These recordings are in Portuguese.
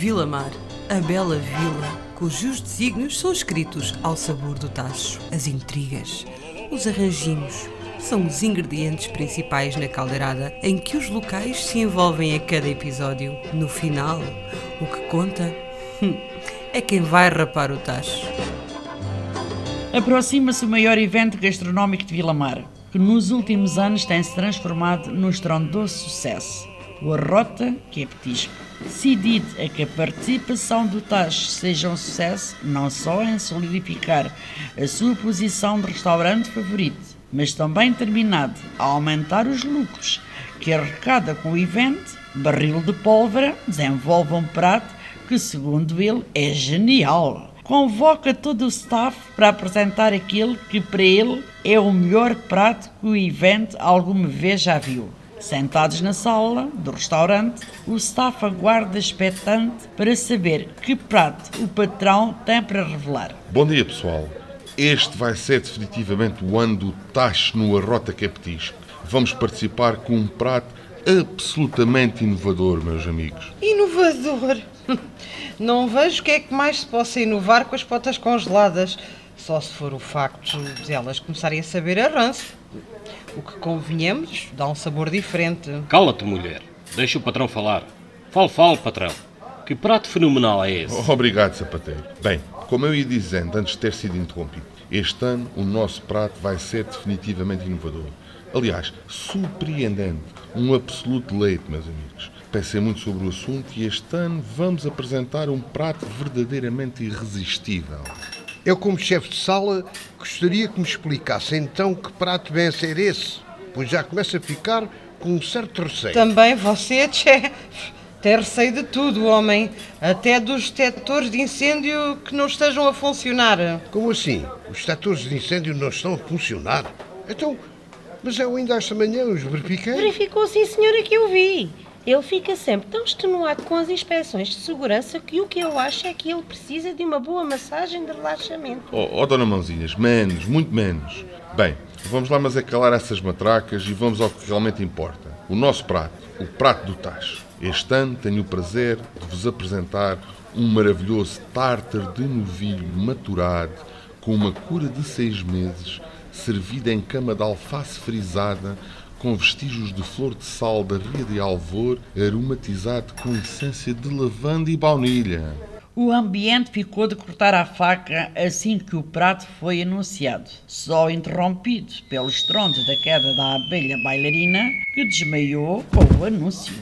Vila Mar, a bela vila cujos desígnios são escritos ao sabor do tacho. As intrigas, os arranjinhos, são os ingredientes principais na caldeirada em que os locais se envolvem a cada episódio. No final, o que conta hum, é quem vai rapar o tacho. Aproxima-se o maior evento gastronómico de Vilamar, que nos últimos anos tem-se transformado num estrondoso sucesso. O Arrota, que é petisco. Decidido a que a participação do Tacho seja um sucesso, não só em solidificar a sua posição de restaurante favorito, mas também terminado a aumentar os lucros que arrecada com o evento, Barril de Pólvora desenvolve um prato que, segundo ele, é genial convoca todo o staff para apresentar aquele que para ele é o melhor prato que o evento alguma vez já viu. Sentados na sala do restaurante, o staff aguarda expectante para saber que prato o patrão tem para revelar. Bom dia, pessoal. Este vai ser definitivamente o ano do tacho no Arrota Capetisco. Vamos participar com um prato absolutamente inovador, meus amigos. Inovador? Não vejo o que é que mais se possa inovar com as potas congeladas. Só se for o facto de elas começarem a saber a ranço. O que convenhamos dá um sabor diferente. Cala-te, mulher. Deixa o patrão falar. Fale, fale, patrão. Que prato fenomenal é esse? Obrigado, sapateiro. Bem, como eu ia dizendo antes de ter sido interrompido, este ano o nosso prato vai ser definitivamente inovador. Aliás, surpreendente. Um absoluto leite, meus amigos. Pensei muito sobre o assunto e este ano vamos apresentar um prato verdadeiramente irresistível. Eu, como chefe de sala, gostaria que me explicasse então que prato vem a ser esse, pois já começa a ficar com um certo receio. Também você, Tchê, tem receio de tudo, homem. Até dos detectores de incêndio que não estejam a funcionar. Como assim? Os detectores de incêndio não estão a funcionar? Então, mas eu ainda esta manhã os verifiquei. Verificou sim, senhora, que eu vi. Ele fica sempre tão extenuado com as inspeções de segurança que o que eu acho é que ele precisa de uma boa massagem de relaxamento. Oh, oh dona Mãozinhas, menos, muito menos. Bem, vamos lá mas acalar essas matracas e vamos ao que realmente importa. O nosso prato, o prato do tacho. Este ano tenho o prazer de vos apresentar um maravilhoso tártar de novilho maturado com uma cura de seis meses, servida em cama de alface frisada com vestígios de flor de sal da Ria de Alvor, aromatizado com essência de lavanda e baunilha. O ambiente ficou de cortar a faca assim que o prato foi anunciado, só interrompido pelo estrondo da queda da abelha bailarina que desmaiou com o anúncio.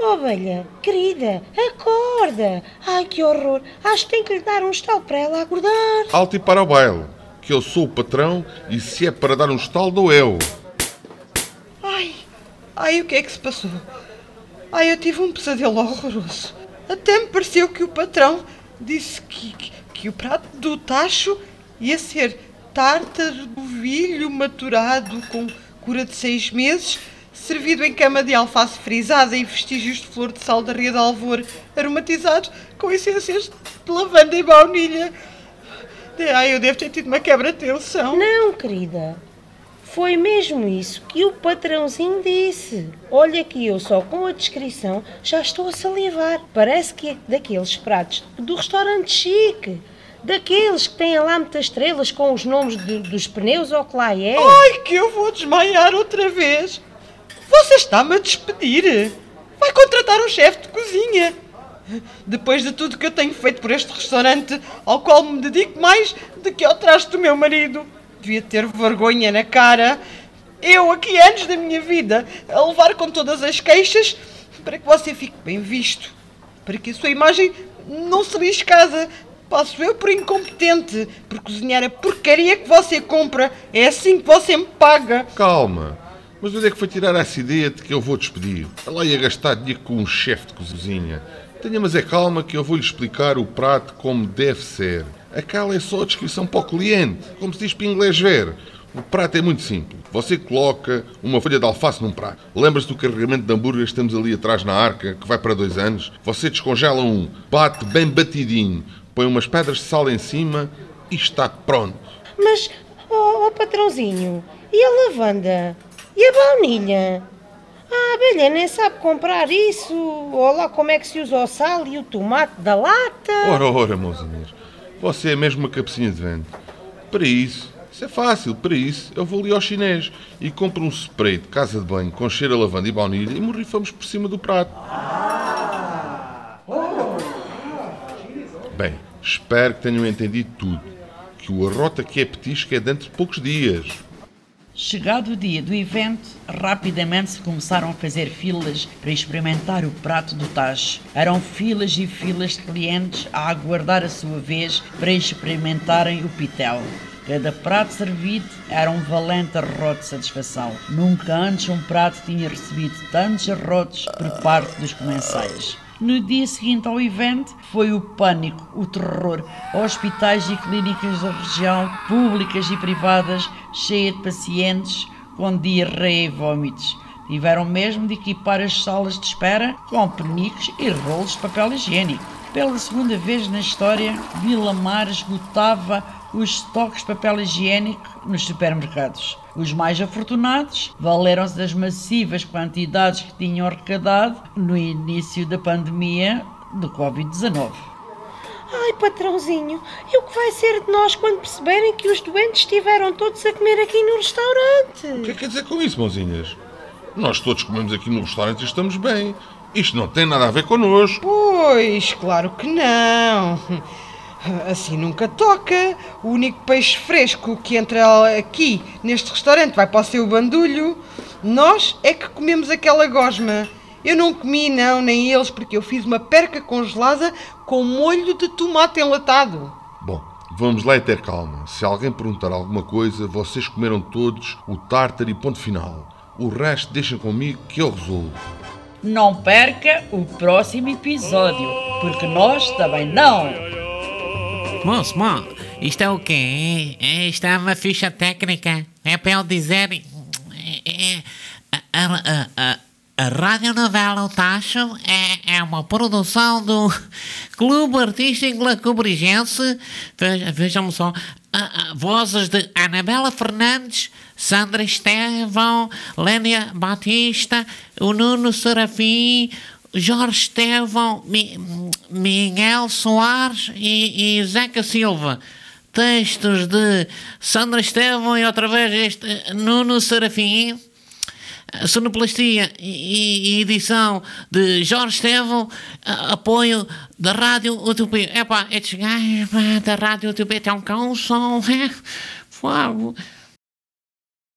Oh, abelha, querida, acorda! Ai, que horror! Acho que tem que lhe dar um estalo para ela acordar. Alto e para o baile, que eu sou o patrão e se é para dar um estalo, dou eu. Ai, o que é que se passou? Ai, eu tive um pesadelo horroroso. Até me pareceu que o patrão disse que, que, que o prato do tacho ia ser tártaro vilho maturado com cura de seis meses, servido em cama de alface frisada e vestígios de flor de sal da Ria de Alvor, aromatizado com essências de lavanda e baunilha. Ai, eu devo ter tido uma quebra de tensão. Não, querida. Foi mesmo isso que o patrãozinho disse. Olha que eu só com a descrição já estou a salivar. Parece que é daqueles pratos do restaurante chique. Daqueles que têm lá muitas estrelas com os nomes de, dos pneus ou que lá é. Ai, que eu vou desmaiar outra vez. Você está-me a despedir. Vai contratar um chefe de cozinha. Depois de tudo que eu tenho feito por este restaurante, ao qual me dedico mais do que ao traste do meu marido. Devia ter vergonha na cara. Eu, aqui anos da minha vida, a levar com todas as queixas para que você fique bem visto. Para que a sua imagem não se lixe casa. Passo eu por incompetente, por cozinhar a porcaria que você compra. É assim que você me paga. Calma. Mas onde é que foi tirar essa ideia de que eu vou despedir? Ela ia gastar dinheiro com um chefe de cozinha. Tenha mas é calma que eu vou-lhe explicar o prato como deve ser. Aquela é só a descrição para o cliente, como se diz para inglês ver. O prato é muito simples. Você coloca uma folha de alface num prato. Lembra-se do carregamento de hambúrgueres que temos ali atrás na arca, que vai para dois anos? Você descongela um, bate bem batidinho, põe umas pedras de sal em cima e está pronto. Mas, oh, oh patrãozinho, e a lavanda? E a baunilha? Abelha nem sabe comprar isso. Olha lá como é que se usa o sal e o tomate da lata. Ora, ora, mãozinhas, você é mesmo uma cabecinha de vento. Para isso, isso é fácil, para isso, eu vou ali ao chinês e compro um spray de casa de banho com cheiro a lavanda e baunilha e morrifamos por cima do prato. Bem, espero que tenham entendido tudo. Que o arrota que é petisco é dentro de poucos dias. Chegado o dia do evento, rapidamente se começaram a fazer filas para experimentar o prato do tacho. Eram filas e filas de clientes a aguardar a sua vez para experimentarem o pitel. Cada prato servido era um valente arroto de satisfação. Nunca antes um prato tinha recebido tantos arrotos por parte dos comensais. No dia seguinte ao evento, foi o pânico, o terror. Hospitais e clínicas da região, públicas e privadas, cheias de pacientes com diarreia e vômitos. Tiveram mesmo de equipar as salas de espera com penicos e rolos de papel higiênico. Pela segunda vez na história, Vila Mar esgotava os estoques de papel higiênico nos supermercados. Os mais afortunados valeram-se das massivas quantidades que tinham arrecadado no início da pandemia do Covid-19. Ai, patrãozinho, e o que vai ser de nós quando perceberem que os doentes estiveram todos a comer aqui no O restaurante? que é que quer dizer com isso, mãozinhas? Nós todos comemos aqui no restaurante e estamos bem. Isto não tem nada a ver connosco. Pois, claro que não. Assim nunca toca. O único peixe fresco que entra aqui neste restaurante vai para o seu bandulho. Nós é que comemos aquela gosma. Eu não comi, não, nem eles, porque eu fiz uma perca congelada com molho de tomate enlatado. Bom, vamos lá e ter calma. Se alguém perguntar alguma coisa, vocês comeram todos o tártaro e ponto final. O resto deixem comigo que eu resolvo. Não perca o próximo episódio, porque nós também não. Moço, moço, isto é o quê? É, isto é uma ficha técnica. É para eu dizer. é, é, a, a, a, a radionovela O Tacho é, é uma produção do Clube Artístico Lacobrigense. Veja- Vejam só. a- vozes de Anabela Fernandes, Sandra Estevão, Lénia Batista, o Nuno Serafim, Jorge Estevão, Mi- Miguel Soares e, e Zeca Silva. Textos de Sandra Estevão e outra vez este Nuno Serafim. Sonoplastia e, e edição de Jorge Estevão, apoio da Rádio Utopia. Epá, estes gajos da Rádio Utopia têm um cão som, é, fogo.